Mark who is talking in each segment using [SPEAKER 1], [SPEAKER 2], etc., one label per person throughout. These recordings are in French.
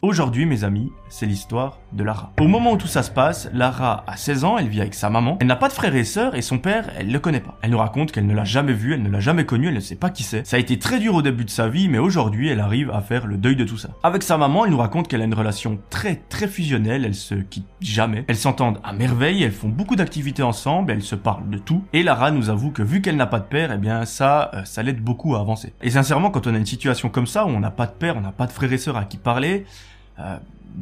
[SPEAKER 1] Aujourd'hui, mes amis, c'est l'histoire de Lara. Au moment où tout ça se passe, Lara a 16 ans, elle vit avec sa maman, elle n'a pas de frères et sœurs et son père, elle le connaît pas. Elle nous raconte qu'elle ne l'a jamais vu, elle ne l'a jamais connu, elle ne sait pas qui c'est. Ça a été très dur au début de sa vie, mais aujourd'hui, elle arrive à faire le deuil de tout ça. Avec sa maman, elle nous raconte qu'elle a une relation très très fusionnelle, elles se quittent jamais, elles s'entendent à merveille, elles font beaucoup d'activités ensemble, elles se parlent de tout. Et Lara nous avoue que vu qu'elle n'a pas de père, eh bien ça, euh, ça l'aide beaucoup à avancer. Et sincèrement, quand on a une situation comme ça où on n'a pas de père, on n'a pas de frères et sœurs à qui parler, euh,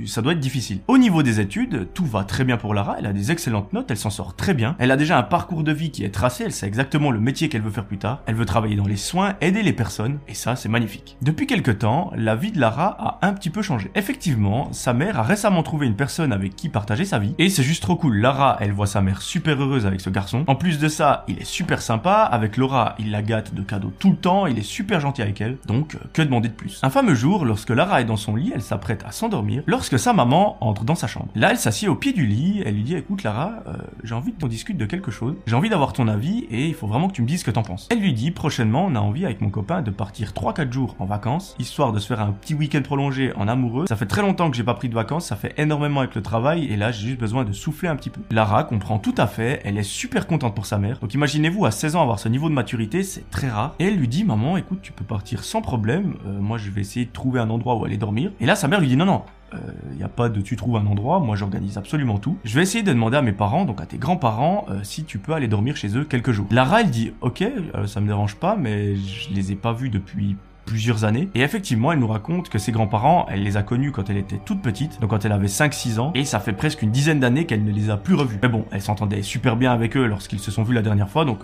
[SPEAKER 1] ça doit être difficile. Au niveau des études, tout va très bien pour Lara, elle a des excellentes notes, elle s'en sort très bien, elle a déjà un parcours de vie qui est tracé, elle sait exactement le métier qu'elle veut faire plus tard, elle veut travailler dans les soins, aider les personnes, et ça c'est magnifique. Depuis quelque temps, la vie de Lara a un petit peu changé. Effectivement, sa mère a récemment trouvé une personne avec qui partager sa vie, et c'est juste trop cool. Lara, elle voit sa mère super heureuse avec ce garçon. En plus de ça, il est super sympa, avec Laura, il la gâte de cadeaux tout le temps, il est super gentil avec elle, donc que demander de plus? Un fameux jour, lorsque Lara est dans son lit, elle s'apprête à s'endormir, lorsque sa maman entre dans sa chambre. Là, elle s'assied au pied du lit, elle lui dit écoute Lara, euh, j'ai envie qu'on discute de quelque chose, j'ai envie d'avoir ton avis et il faut vraiment que tu me dises ce que t'en penses. Elle lui dit prochainement, on a envie avec mon copain de partir 3-4 jours en vacances, histoire de se faire un petit week-end prolongé en amoureux. Ça fait très longtemps que j'ai pas pris de vacances, ça fait énormément avec le travail et là j'ai juste besoin de souffler un petit peu. Lara comprend tout à fait, elle est super contente pour sa mère. Donc imaginez-vous à 16 ans avoir ce niveau de maturité, c'est très rare. Et elle lui dit maman, écoute, tu peux partir sans problème. Euh, moi je vais essayer de trouver un endroit où aller dormir. Et là sa mère lui dit non non, il euh, n'y a pas de tu trouves un endroit, moi j'organise absolument tout. Je vais essayer de demander à mes parents, donc à tes grands-parents, euh, si tu peux aller dormir chez eux quelques jours. Lara elle dit ok, euh, ça me dérange pas, mais je les ai pas vus depuis plusieurs années. Et effectivement, elle nous raconte que ses grands-parents, elle les a connus quand elle était toute petite, donc quand elle avait 5-6 ans, et ça fait presque une dizaine d'années qu'elle ne les a plus revus. Mais bon, elle s'entendait super bien avec eux lorsqu'ils se sont vus la dernière fois, donc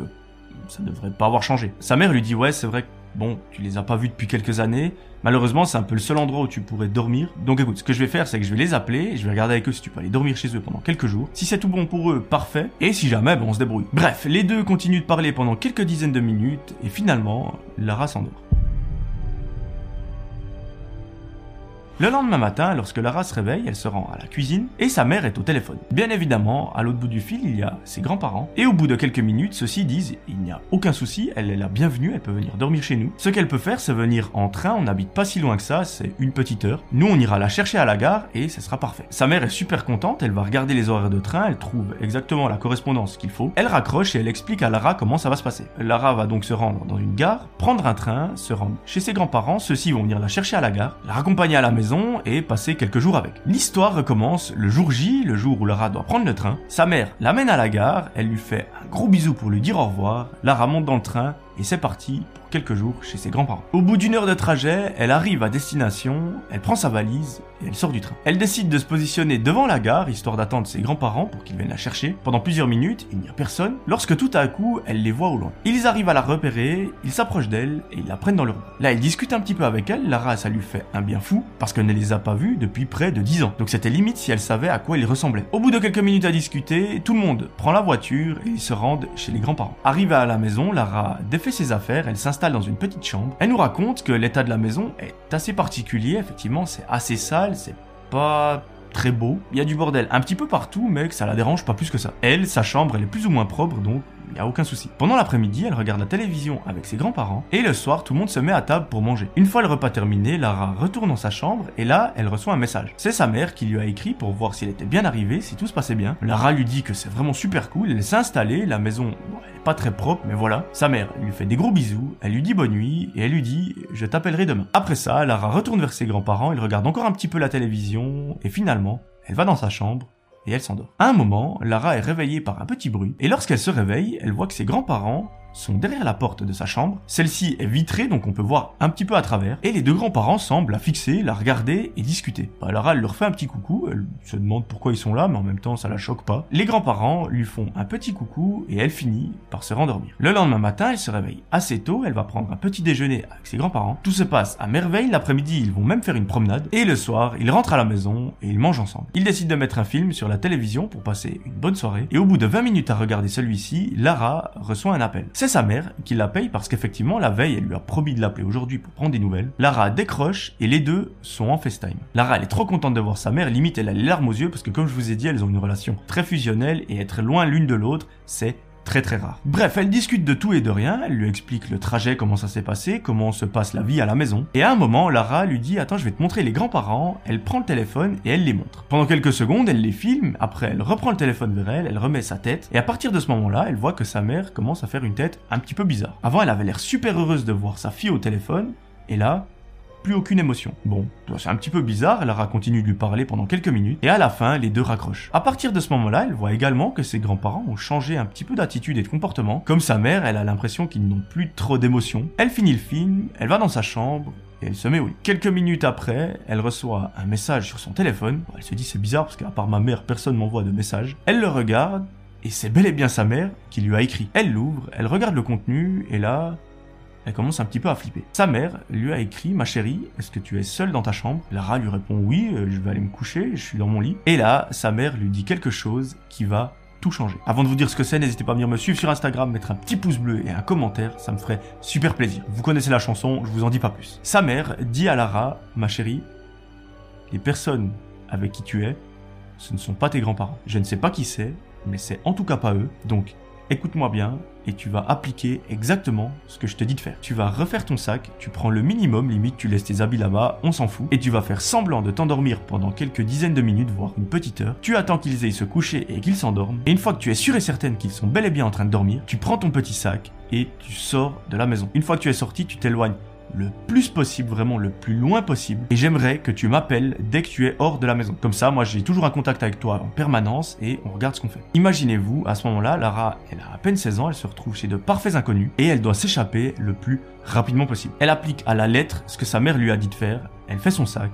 [SPEAKER 1] ça devrait pas avoir changé. Sa mère lui dit ouais, c'est vrai bon, tu les as pas vus depuis quelques années. Malheureusement, c'est un peu le seul endroit où tu pourrais dormir. Donc écoute, ce que je vais faire, c'est que je vais les appeler, je vais regarder avec eux si tu peux aller dormir chez eux pendant quelques jours. Si c'est tout bon pour eux, parfait. Et si jamais, ben, on se débrouille. Bref, les deux continuent de parler pendant quelques dizaines de minutes, et finalement, Lara s'endort. Le lendemain matin, lorsque Lara se réveille, elle se rend à la cuisine et sa mère est au téléphone. Bien évidemment, à l'autre bout du fil, il y a ses grands-parents et au bout de quelques minutes, ceux-ci disent il n'y a aucun souci, elle est la bienvenue, elle peut venir dormir chez nous. Ce qu'elle peut faire, c'est venir en train, on n'habite pas si loin que ça, c'est une petite heure. Nous, on ira la chercher à la gare et ce sera parfait. Sa mère est super contente, elle va regarder les horaires de train, elle trouve exactement la correspondance qu'il faut. Elle raccroche et elle explique à Lara comment ça va se passer. Lara va donc se rendre dans une gare, prendre un train, se rendre chez ses grands-parents, ceux-ci vont venir la chercher à la gare, la raccompagner à la maison et passer quelques jours avec. L'histoire recommence le jour J, le jour où Lara doit prendre le train. Sa mère l'amène à la gare, elle lui fait un gros bisou pour lui dire au revoir. Lara monte dans le train et c'est parti pour quelques jours chez ses grands-parents. Au bout d'une heure de trajet, elle arrive à destination, elle prend sa valise et elle sort du train. Elle décide de se positionner devant la gare, histoire d'attendre ses grands-parents pour qu'ils viennent la chercher. Pendant plusieurs minutes, il n'y a personne, lorsque tout à coup, elle les voit au loin. Ils arrivent à la repérer, ils s'approchent d'elle et ils la prennent dans leur bras. Là, ils discutent un petit peu avec elle, Lara, ça lui fait un bien fou, parce qu'elle ne les a pas vus depuis près de 10 ans. Donc c'était limite si elle savait à quoi ils ressemblaient. Au bout de quelques minutes à discuter, tout le monde prend la voiture et ils se rendent chez les grands-parents. Arrivée à la maison, Lara défait ses affaires, elle s'installe dans une petite chambre elle nous raconte que l'état de la maison est assez particulier, effectivement, c'est assez sale, c'est pas très beau. Il y a du bordel un petit peu partout, mais que ça la dérange pas plus que ça. Elle, sa chambre, elle est plus ou moins propre, donc il a aucun souci. Pendant l'après-midi, elle regarde la télévision avec ses grands-parents, et le soir, tout le monde se met à table pour manger. Une fois le repas terminé, Lara retourne dans sa chambre, et là, elle reçoit un message. C'est sa mère qui lui a écrit pour voir s'il était bien arrivé, si tout se passait bien. Lara lui dit que c'est vraiment super cool, elle s'est installée, la maison, elle est pas très propre, mais voilà. Sa mère lui fait des gros bisous, elle lui dit bonne nuit, et elle lui dit je t'appellerai demain. Après ça, Lara retourne vers ses grands-parents, il regarde encore un petit peu la télévision, et finalement, elle va dans sa chambre, et elle s'endort. À un moment, Lara est réveillée par un petit bruit, et lorsqu'elle se réveille, elle voit que ses grands-parents sont derrière la porte de sa chambre. Celle-ci est vitrée, donc on peut voir un petit peu à travers. Et les deux grands-parents semblent la fixer, la regarder et discuter. Bah, Lara, elle leur fait un petit coucou. Elle se demande pourquoi ils sont là, mais en même temps, ça la choque pas. Les grands-parents lui font un petit coucou et elle finit par se rendormir. Le lendemain matin, elle se réveille assez tôt. Elle va prendre un petit déjeuner avec ses grands-parents. Tout se passe à merveille. L'après-midi, ils vont même faire une promenade. Et le soir, ils rentrent à la maison et ils mangent ensemble. Ils décident de mettre un film sur la télévision pour passer une bonne soirée. Et au bout de 20 minutes à regarder celui-ci, Lara reçoit un appel. C'est sa mère qui la paye parce qu'effectivement, la veille, elle lui a promis de l'appeler aujourd'hui pour prendre des nouvelles. Lara décroche et les deux sont en FaceTime. Lara, elle est trop contente de voir sa mère, limite elle a les larmes aux yeux parce que comme je vous ai dit, elles ont une relation très fusionnelle et être loin l'une de l'autre, c'est très très rare. Bref, elle discute de tout et de rien, elle lui explique le trajet, comment ça s'est passé, comment se passe la vie à la maison. Et à un moment, Lara lui dit Attends, je vais te montrer les grands-parents. Elle prend le téléphone et elle les montre. Pendant quelques secondes, elle les filme, après elle reprend le téléphone vers elle, elle remet sa tête, et à partir de ce moment-là, elle voit que sa mère commence à faire une tête un petit peu bizarre. Avant, elle avait l'air super heureuse de voir sa fille au téléphone, et là, plus aucune émotion. Bon, c'est un petit peu bizarre, Lara continue de lui parler pendant quelques minutes, et à la fin, les deux raccrochent. À partir de ce moment-là, elle voit également que ses grands-parents ont changé un petit peu d'attitude et de comportement. Comme sa mère, elle a l'impression qu'ils n'ont plus trop d'émotion. Elle finit le film, elle va dans sa chambre, et elle se met au lit. Quelques minutes après, elle reçoit un message sur son téléphone. Elle se dit c'est bizarre parce qu'à part ma mère, personne m'envoie de message. Elle le regarde, et c'est bel et bien sa mère qui lui a écrit. Elle l'ouvre, elle regarde le contenu, et là, elle commence un petit peu à flipper. Sa mère lui a écrit Ma chérie, est-ce que tu es seule dans ta chambre? Lara lui répond Oui, euh, je vais aller me coucher, je suis dans mon lit. Et là, sa mère lui dit quelque chose qui va tout changer. Avant de vous dire ce que c'est, n'hésitez pas à venir me suivre sur Instagram, mettre un petit pouce bleu et un commentaire, ça me ferait super plaisir. Vous connaissez la chanson, je vous en dis pas plus. Sa mère dit à Lara Ma chérie, les personnes avec qui tu es, ce ne sont pas tes grands-parents. Je ne sais pas qui c'est, mais c'est en tout cas pas eux. Donc écoute-moi bien et tu vas appliquer exactement ce que je te dis de faire. Tu vas refaire ton sac, tu prends le minimum, limite tu laisses tes habits là-bas, on s'en fout, et tu vas faire semblant de t'endormir pendant quelques dizaines de minutes, voire une petite heure. Tu attends qu'ils aient se coucher et qu'ils s'endorment, et une fois que tu es sûr et certaine qu'ils sont bel et bien en train de dormir, tu prends ton petit sac et tu sors de la maison. Une fois que tu es sorti, tu t'éloignes le plus possible, vraiment le plus loin possible. Et j'aimerais que tu m'appelles dès que tu es hors de la maison. Comme ça, moi j'ai toujours un contact avec toi en permanence et on regarde ce qu'on fait. Imaginez-vous, à ce moment-là, Lara, elle a à peine 16 ans, elle se retrouve chez de parfaits inconnus et elle doit s'échapper le plus rapidement possible. Elle applique à la lettre ce que sa mère lui a dit de faire, elle fait son sac,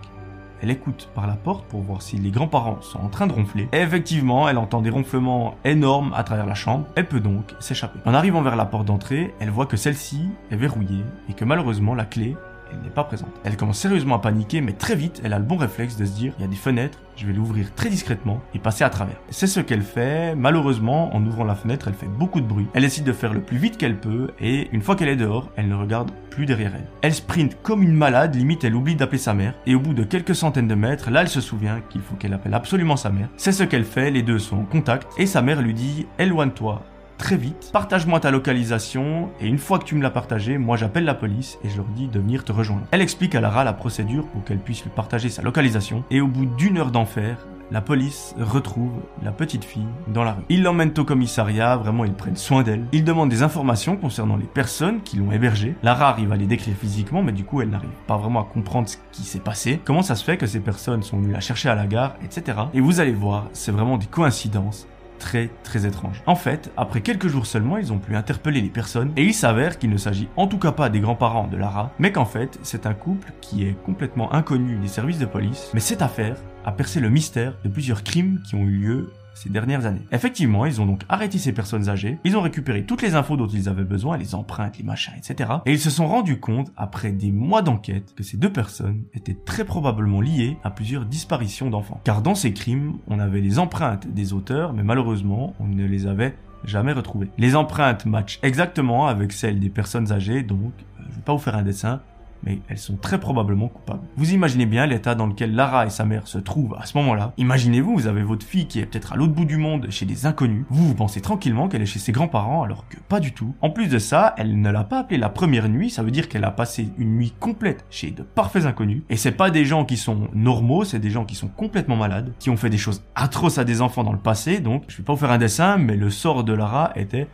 [SPEAKER 1] elle écoute par la porte pour voir si les grands-parents sont en train de ronfler. Et effectivement, elle entend des ronflements énormes à travers la chambre. Elle peut donc s'échapper. En arrivant vers la porte d'entrée, elle voit que celle-ci est verrouillée et que malheureusement la clé elle n'est pas présente. Elle commence sérieusement à paniquer, mais très vite, elle a le bon réflexe de se dire, il y a des fenêtres, je vais l'ouvrir très discrètement et passer à travers. C'est ce qu'elle fait. Malheureusement, en ouvrant la fenêtre, elle fait beaucoup de bruit. Elle décide de faire le plus vite qu'elle peut et une fois qu'elle est dehors, elle ne regarde plus derrière elle. Elle sprint comme une malade, limite elle oublie d'appeler sa mère et au bout de quelques centaines de mètres, là elle se souvient qu'il faut qu'elle appelle absolument sa mère. C'est ce qu'elle fait, les deux sont en contact et sa mère lui dit éloigne-toi très vite. Partage-moi ta localisation et une fois que tu me l'as partagé, moi j'appelle la police et je leur dis de venir te rejoindre. Elle explique à Lara la procédure pour qu'elle puisse lui partager sa localisation et au bout d'une heure d'enfer, la police retrouve la petite fille dans la rue. Ils l'emmènent au commissariat, vraiment ils prennent soin d'elle. Ils demandent des informations concernant les personnes qui l'ont hébergée. Lara arrive à les décrire physiquement, mais du coup elle n'arrive pas vraiment à comprendre ce qui s'est passé. Comment ça se fait que ces personnes sont venues la chercher à la gare, etc. Et vous allez voir, c'est vraiment des coïncidences très très étrange. En fait, après quelques jours seulement, ils ont pu interpeller les personnes et il s'avère qu'il ne s'agit en tout cas pas des grands-parents de Lara, mais qu'en fait, c'est un couple qui est complètement inconnu des services de police. Mais cette affaire a percé le mystère de plusieurs crimes qui ont eu lieu ces dernières années. Effectivement, ils ont donc arrêté ces personnes âgées, ils ont récupéré toutes les infos dont ils avaient besoin, les empreintes, les machins, etc. Et ils se sont rendus compte, après des mois d'enquête, que ces deux personnes étaient très probablement liées à plusieurs disparitions d'enfants. Car dans ces crimes, on avait les empreintes des auteurs, mais malheureusement, on ne les avait jamais retrouvées. Les empreintes matchent exactement avec celles des personnes âgées, donc euh, je vais pas vous faire un dessin, mais elles sont très probablement coupables. Vous imaginez bien l'état dans lequel Lara et sa mère se trouvent à ce moment-là. Imaginez-vous, vous avez votre fille qui est peut-être à l'autre bout du monde chez des inconnus. Vous, vous pensez tranquillement qu'elle est chez ses grands-parents alors que pas du tout. En plus de ça, elle ne l'a pas appelée la première nuit, ça veut dire qu'elle a passé une nuit complète chez de parfaits inconnus. Et c'est pas des gens qui sont normaux, c'est des gens qui sont complètement malades, qui ont fait des choses atroces à des enfants dans le passé, donc je vais pas vous faire un dessin, mais le sort de Lara était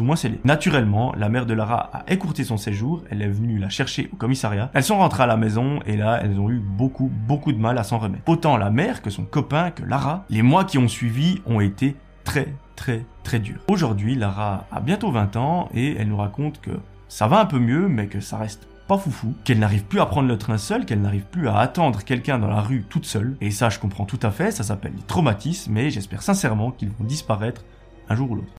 [SPEAKER 1] ou moins. Naturellement, la mère de Lara a écourté son séjour, elle est venue la chercher au commissariat. Elles sont rentrées à la maison et là, elles ont eu beaucoup, beaucoup de mal à s'en remettre. Autant la mère que son copain, que Lara, les mois qui ont suivi ont été très, très, très durs. Aujourd'hui, Lara a bientôt 20 ans et elle nous raconte que ça va un peu mieux, mais que ça reste pas foufou, qu'elle n'arrive plus à prendre le train seule, qu'elle n'arrive plus à attendre quelqu'un dans la rue toute seule. Et ça, je comprends tout à fait, ça s'appelle les traumatismes, mais j'espère sincèrement qu'ils vont disparaître un jour ou l'autre.